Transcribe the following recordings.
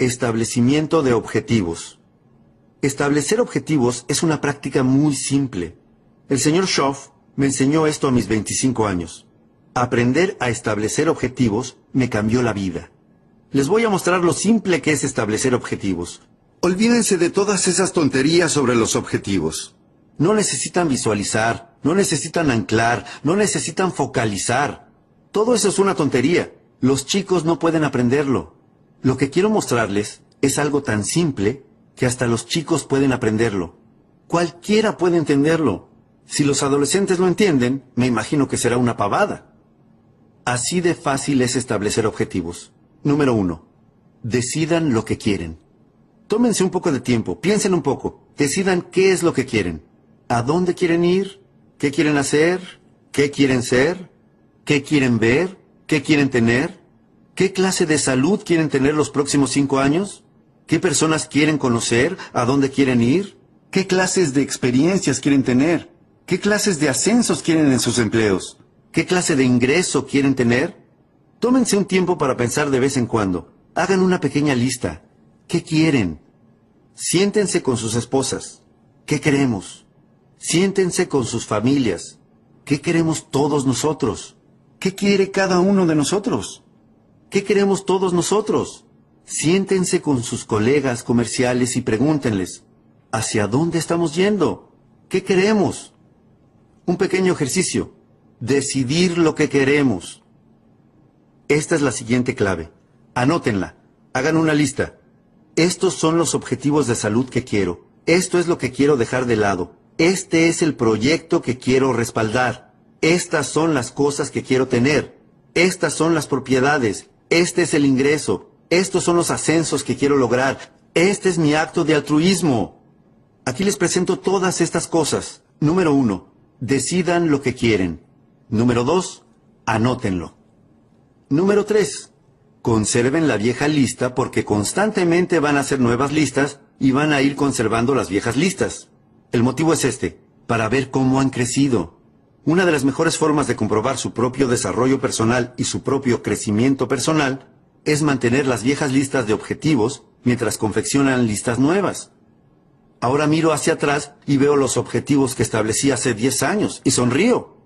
Establecimiento de objetivos. Establecer objetivos es una práctica muy simple. El señor Schoff me enseñó esto a mis 25 años. Aprender a establecer objetivos me cambió la vida. Les voy a mostrar lo simple que es establecer objetivos. Olvídense de todas esas tonterías sobre los objetivos. No necesitan visualizar, no necesitan anclar, no necesitan focalizar. Todo eso es una tontería. Los chicos no pueden aprenderlo. Lo que quiero mostrarles es algo tan simple que hasta los chicos pueden aprenderlo. Cualquiera puede entenderlo. Si los adolescentes lo entienden, me imagino que será una pavada. Así de fácil es establecer objetivos. Número uno. Decidan lo que quieren. Tómense un poco de tiempo, piensen un poco, decidan qué es lo que quieren. ¿A dónde quieren ir? ¿Qué quieren hacer? ¿Qué quieren ser? ¿Qué quieren ver? ¿Qué quieren tener? ¿Qué clase de salud quieren tener los próximos cinco años? ¿Qué personas quieren conocer? ¿A dónde quieren ir? ¿Qué clases de experiencias quieren tener? ¿Qué clases de ascensos quieren en sus empleos? ¿Qué clase de ingreso quieren tener? Tómense un tiempo para pensar de vez en cuando. Hagan una pequeña lista. ¿Qué quieren? Siéntense con sus esposas. ¿Qué queremos? Siéntense con sus familias. ¿Qué queremos todos nosotros? ¿Qué quiere cada uno de nosotros? ¿Qué queremos todos nosotros? Siéntense con sus colegas comerciales y pregúntenles, ¿hacia dónde estamos yendo? ¿Qué queremos? Un pequeño ejercicio. Decidir lo que queremos. Esta es la siguiente clave. Anótenla. Hagan una lista. Estos son los objetivos de salud que quiero. Esto es lo que quiero dejar de lado. Este es el proyecto que quiero respaldar. Estas son las cosas que quiero tener. Estas son las propiedades. Este es el ingreso. Estos son los ascensos que quiero lograr. Este es mi acto de altruismo. Aquí les presento todas estas cosas. Número uno, decidan lo que quieren. Número dos, anótenlo. Número tres, conserven la vieja lista porque constantemente van a hacer nuevas listas y van a ir conservando las viejas listas. El motivo es este, para ver cómo han crecido. Una de las mejores formas de comprobar su propio desarrollo personal y su propio crecimiento personal es mantener las viejas listas de objetivos mientras confeccionan listas nuevas. Ahora miro hacia atrás y veo los objetivos que establecí hace 10 años y sonrío.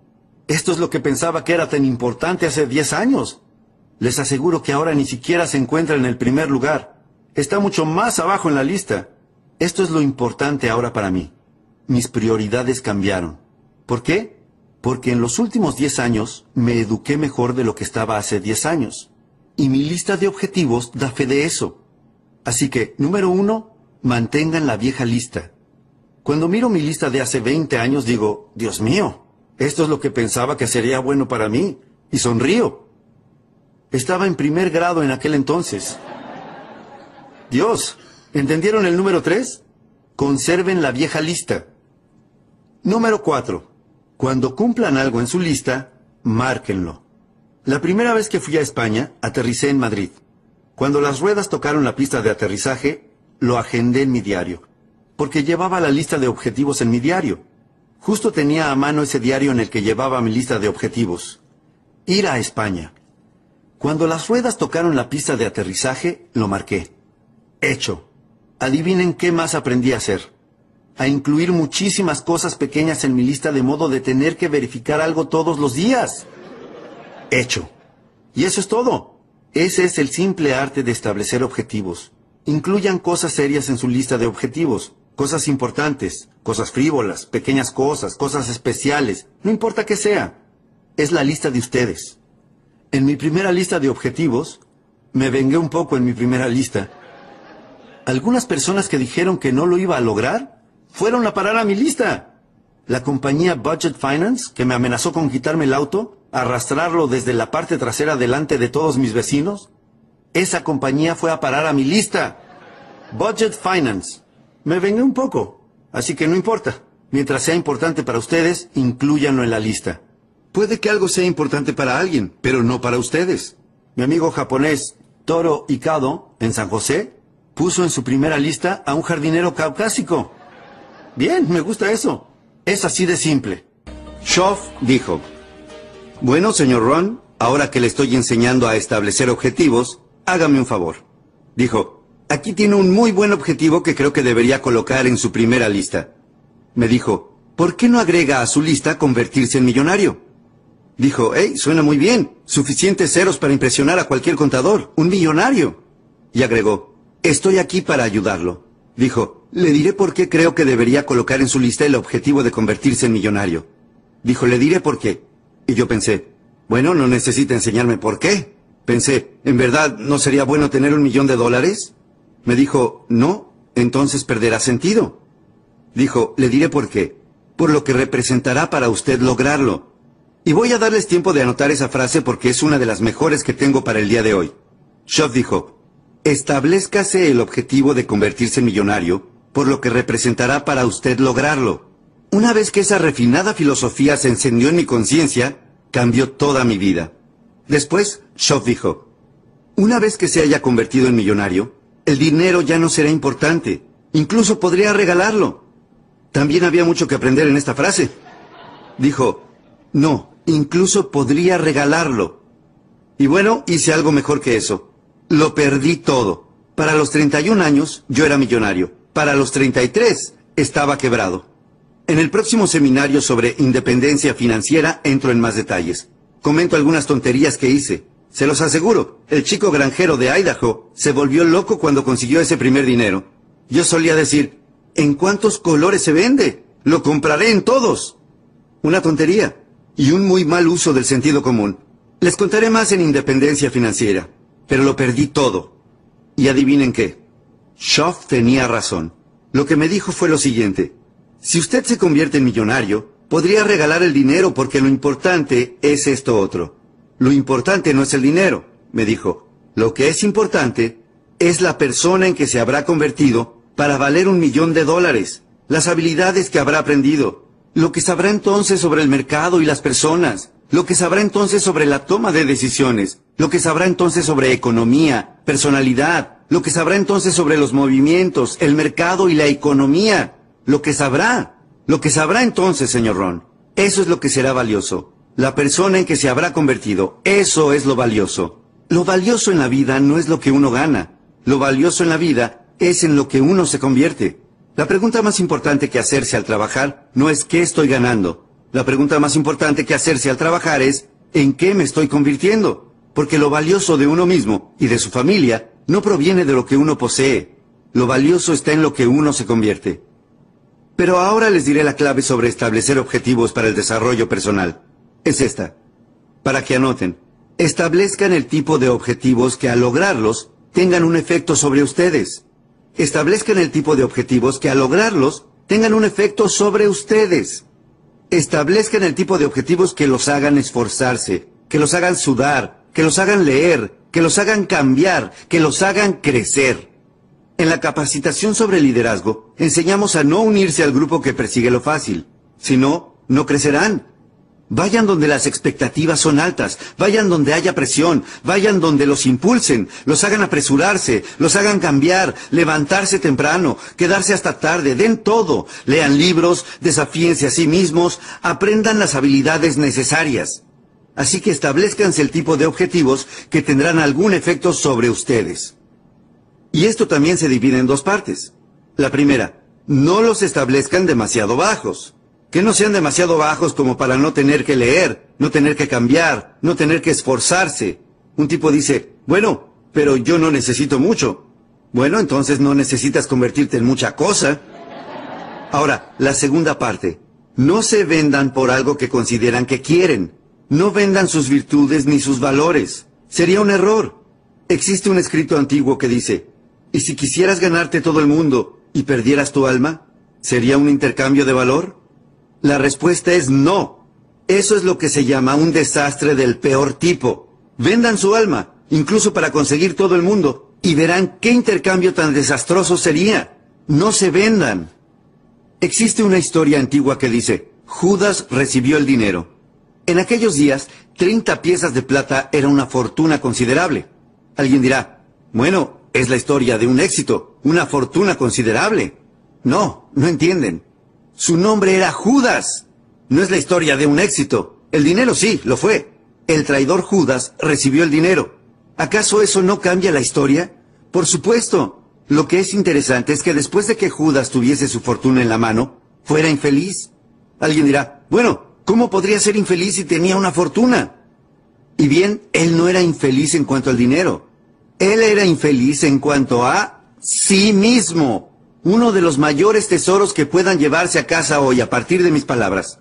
Esto es lo que pensaba que era tan importante hace 10 años. Les aseguro que ahora ni siquiera se encuentra en el primer lugar. Está mucho más abajo en la lista. Esto es lo importante ahora para mí. Mis prioridades cambiaron. ¿Por qué? Porque en los últimos 10 años me eduqué mejor de lo que estaba hace 10 años. Y mi lista de objetivos da fe de eso. Así que, número uno, mantengan la vieja lista. Cuando miro mi lista de hace 20 años digo, Dios mío, esto es lo que pensaba que sería bueno para mí. Y sonrío. Estaba en primer grado en aquel entonces. Dios, ¿entendieron el número tres? Conserven la vieja lista. Número 4. Cuando cumplan algo en su lista, márquenlo. La primera vez que fui a España, aterricé en Madrid. Cuando las ruedas tocaron la pista de aterrizaje, lo agendé en mi diario, porque llevaba la lista de objetivos en mi diario. Justo tenía a mano ese diario en el que llevaba mi lista de objetivos. Ir a España. Cuando las ruedas tocaron la pista de aterrizaje, lo marqué. Hecho. Adivinen qué más aprendí a hacer. A incluir muchísimas cosas pequeñas en mi lista de modo de tener que verificar algo todos los días. Hecho. Y eso es todo. Ese es el simple arte de establecer objetivos. Incluyan cosas serias en su lista de objetivos, cosas importantes, cosas frívolas, pequeñas cosas, cosas especiales, no importa qué sea. Es la lista de ustedes. En mi primera lista de objetivos, me vengué un poco en mi primera lista. Algunas personas que dijeron que no lo iba a lograr, fueron a parar a mi lista. La compañía Budget Finance, que me amenazó con quitarme el auto, arrastrarlo desde la parte trasera delante de todos mis vecinos, esa compañía fue a parar a mi lista. Budget Finance. Me vengué un poco, así que no importa. Mientras sea importante para ustedes, incluyanlo en la lista. Puede que algo sea importante para alguien, pero no para ustedes. Mi amigo japonés Toro Ikado, en San José, puso en su primera lista a un jardinero caucásico. Bien, me gusta eso. Es así de simple. Schoff dijo, Bueno, señor Ron, ahora que le estoy enseñando a establecer objetivos, hágame un favor. Dijo, aquí tiene un muy buen objetivo que creo que debería colocar en su primera lista. Me dijo, ¿por qué no agrega a su lista convertirse en millonario? Dijo, hey, suena muy bien, suficientes ceros para impresionar a cualquier contador, un millonario. Y agregó, estoy aquí para ayudarlo. Dijo, le diré por qué creo que debería colocar en su lista el objetivo de convertirse en millonario. Dijo, le diré por qué. Y yo pensé, bueno, no necesita enseñarme por qué. Pensé, ¿en verdad no sería bueno tener un millón de dólares? Me dijo, no, entonces perderá sentido. Dijo, le diré por qué. Por lo que representará para usted lograrlo. Y voy a darles tiempo de anotar esa frase porque es una de las mejores que tengo para el día de hoy. Schoff dijo, establezcase el objetivo de convertirse en millonario, por lo que representará para usted lograrlo. Una vez que esa refinada filosofía se encendió en mi conciencia, cambió toda mi vida. Después, Schoff dijo, una vez que se haya convertido en millonario, el dinero ya no será importante. Incluso podría regalarlo. También había mucho que aprender en esta frase. Dijo, no, incluso podría regalarlo. Y bueno, hice algo mejor que eso. Lo perdí todo. Para los 31 años yo era millonario. Para los 33 estaba quebrado. En el próximo seminario sobre independencia financiera entro en más detalles. Comento algunas tonterías que hice. Se los aseguro, el chico granjero de Idaho se volvió loco cuando consiguió ese primer dinero. Yo solía decir, ¿en cuántos colores se vende? Lo compraré en todos. Una tontería y un muy mal uso del sentido común. Les contaré más en independencia financiera, pero lo perdí todo. Y adivinen qué. Schoff tenía razón. Lo que me dijo fue lo siguiente. Si usted se convierte en millonario, Podría regalar el dinero porque lo importante es esto otro. Lo importante no es el dinero, me dijo. Lo que es importante es la persona en que se habrá convertido para valer un millón de dólares, las habilidades que habrá aprendido, lo que sabrá entonces sobre el mercado y las personas, lo que sabrá entonces sobre la toma de decisiones, lo que sabrá entonces sobre economía, personalidad, lo que sabrá entonces sobre los movimientos, el mercado y la economía, lo que sabrá. Lo que sabrá entonces, señor Ron, eso es lo que será valioso. La persona en que se habrá convertido, eso es lo valioso. Lo valioso en la vida no es lo que uno gana. Lo valioso en la vida es en lo que uno se convierte. La pregunta más importante que hacerse al trabajar no es qué estoy ganando. La pregunta más importante que hacerse al trabajar es ¿en qué me estoy convirtiendo? Porque lo valioso de uno mismo y de su familia no proviene de lo que uno posee. Lo valioso está en lo que uno se convierte. Pero ahora les diré la clave sobre establecer objetivos para el desarrollo personal. Es esta. Para que anoten. Establezcan el tipo de objetivos que al lograrlos tengan un efecto sobre ustedes. Establezcan el tipo de objetivos que al lograrlos tengan un efecto sobre ustedes. Establezcan el tipo de objetivos que los hagan esforzarse, que los hagan sudar, que los hagan leer, que los hagan cambiar, que los hagan crecer. En la capacitación sobre liderazgo, enseñamos a no unirse al grupo que persigue lo fácil, Si no, no crecerán. Vayan donde las expectativas son altas, vayan donde haya presión, vayan donde los impulsen, los hagan apresurarse, los hagan cambiar, levantarse temprano, quedarse hasta tarde, den todo, lean libros, desafíense a sí mismos, aprendan las habilidades necesarias. Así que establezcanse el tipo de objetivos que tendrán algún efecto sobre ustedes. Y esto también se divide en dos partes. La primera, no los establezcan demasiado bajos. Que no sean demasiado bajos como para no tener que leer, no tener que cambiar, no tener que esforzarse. Un tipo dice, bueno, pero yo no necesito mucho. Bueno, entonces no necesitas convertirte en mucha cosa. Ahora, la segunda parte. No se vendan por algo que consideran que quieren. No vendan sus virtudes ni sus valores. Sería un error. Existe un escrito antiguo que dice, ¿y si quisieras ganarte todo el mundo y perdieras tu alma? ¿Sería un intercambio de valor? La respuesta es no. Eso es lo que se llama un desastre del peor tipo. Vendan su alma, incluso para conseguir todo el mundo, y verán qué intercambio tan desastroso sería. No se vendan. Existe una historia antigua que dice, Judas recibió el dinero. En aquellos días, 30 piezas de plata era una fortuna considerable. Alguien dirá, bueno, es la historia de un éxito, una fortuna considerable. No, no entienden. Su nombre era Judas. No es la historia de un éxito. El dinero sí, lo fue. El traidor Judas recibió el dinero. ¿Acaso eso no cambia la historia? Por supuesto. Lo que es interesante es que después de que Judas tuviese su fortuna en la mano, fuera infeliz. Alguien dirá, bueno, ¿cómo podría ser infeliz si tenía una fortuna? Y bien, él no era infeliz en cuanto al dinero. Él era infeliz en cuanto a sí mismo uno de los mayores tesoros que puedan llevarse a casa hoy a partir de mis palabras.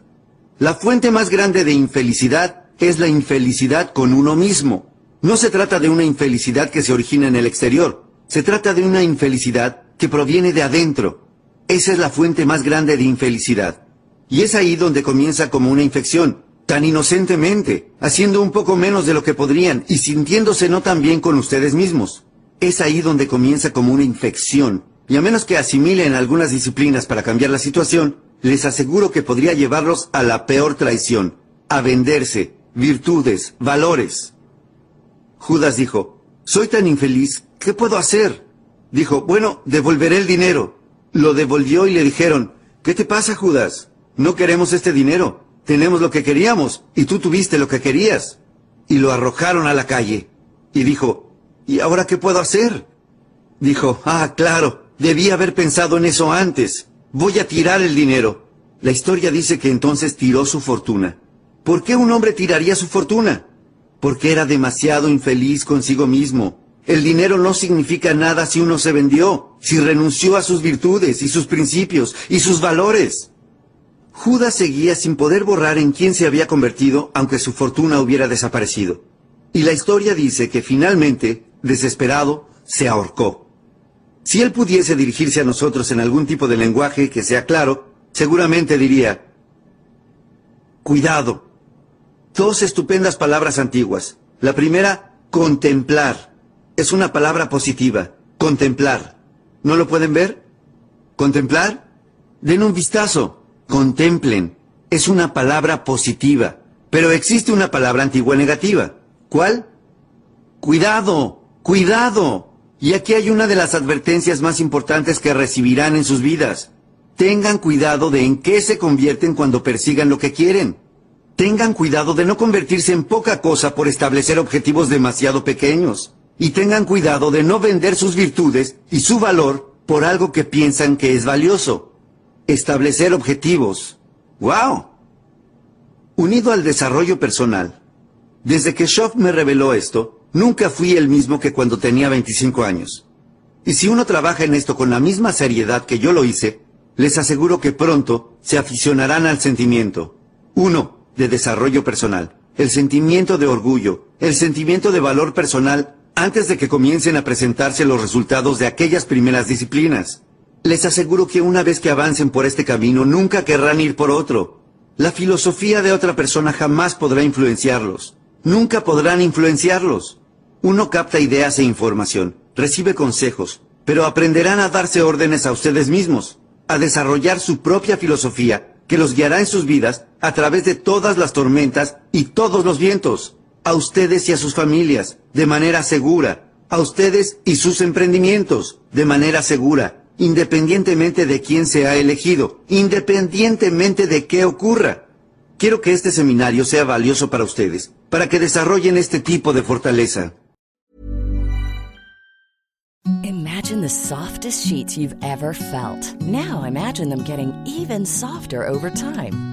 La fuente más grande de infelicidad es la infelicidad con uno mismo. No se trata de una infelicidad que se origina en el exterior, se trata de una infelicidad que proviene de adentro. Esa es la fuente más grande de infelicidad. Y es ahí donde comienza como una infección, tan inocentemente, haciendo un poco menos de lo que podrían y sintiéndose no tan bien con ustedes mismos. Es ahí donde comienza como una infección, y a menos que asimilen algunas disciplinas para cambiar la situación, les aseguro que podría llevarlos a la peor traición, a venderse, virtudes, valores. Judas dijo, soy tan infeliz, ¿qué puedo hacer? Dijo, bueno, devolveré el dinero. Lo devolvió y le dijeron, ¿qué te pasa, Judas? No queremos este dinero. Tenemos lo que queríamos y tú tuviste lo que querías. Y lo arrojaron a la calle. Y dijo, ¿y ahora qué puedo hacer? Dijo, ah, claro, Debí haber pensado en eso antes. Voy a tirar el dinero. La historia dice que entonces tiró su fortuna. ¿Por qué un hombre tiraría su fortuna? Porque era demasiado infeliz consigo mismo. El dinero no significa nada si uno se vendió, si renunció a sus virtudes y sus principios y sus valores. Judas seguía sin poder borrar en quién se había convertido aunque su fortuna hubiera desaparecido. Y la historia dice que finalmente, desesperado, se ahorcó. Si él pudiese dirigirse a nosotros en algún tipo de lenguaje que sea claro, seguramente diría, cuidado. Dos estupendas palabras antiguas. La primera, contemplar. Es una palabra positiva. Contemplar. ¿No lo pueden ver? ¿Contemplar? Den un vistazo. Contemplen. Es una palabra positiva. Pero existe una palabra antigua negativa. ¿Cuál? Cuidado. Cuidado. Y aquí hay una de las advertencias más importantes que recibirán en sus vidas. Tengan cuidado de en qué se convierten cuando persigan lo que quieren. Tengan cuidado de no convertirse en poca cosa por establecer objetivos demasiado pequeños. Y tengan cuidado de no vender sus virtudes y su valor por algo que piensan que es valioso. Establecer objetivos. ¡Wow! Unido al desarrollo personal. Desde que Schoff me reveló esto, Nunca fui el mismo que cuando tenía 25 años. Y si uno trabaja en esto con la misma seriedad que yo lo hice, les aseguro que pronto se aficionarán al sentimiento. Uno, de desarrollo personal. El sentimiento de orgullo. El sentimiento de valor personal antes de que comiencen a presentarse los resultados de aquellas primeras disciplinas. Les aseguro que una vez que avancen por este camino nunca querrán ir por otro. La filosofía de otra persona jamás podrá influenciarlos. Nunca podrán influenciarlos. Uno capta ideas e información, recibe consejos, pero aprenderán a darse órdenes a ustedes mismos, a desarrollar su propia filosofía, que los guiará en sus vidas a través de todas las tormentas y todos los vientos, a ustedes y a sus familias, de manera segura, a ustedes y sus emprendimientos, de manera segura, independientemente de quién se ha elegido, independientemente de qué ocurra. Quiero que este seminario sea valioso para ustedes, para que desarrollen este tipo de fortaleza. Imagine the softest sheets you've ever felt. Now imagine them getting even softer over time.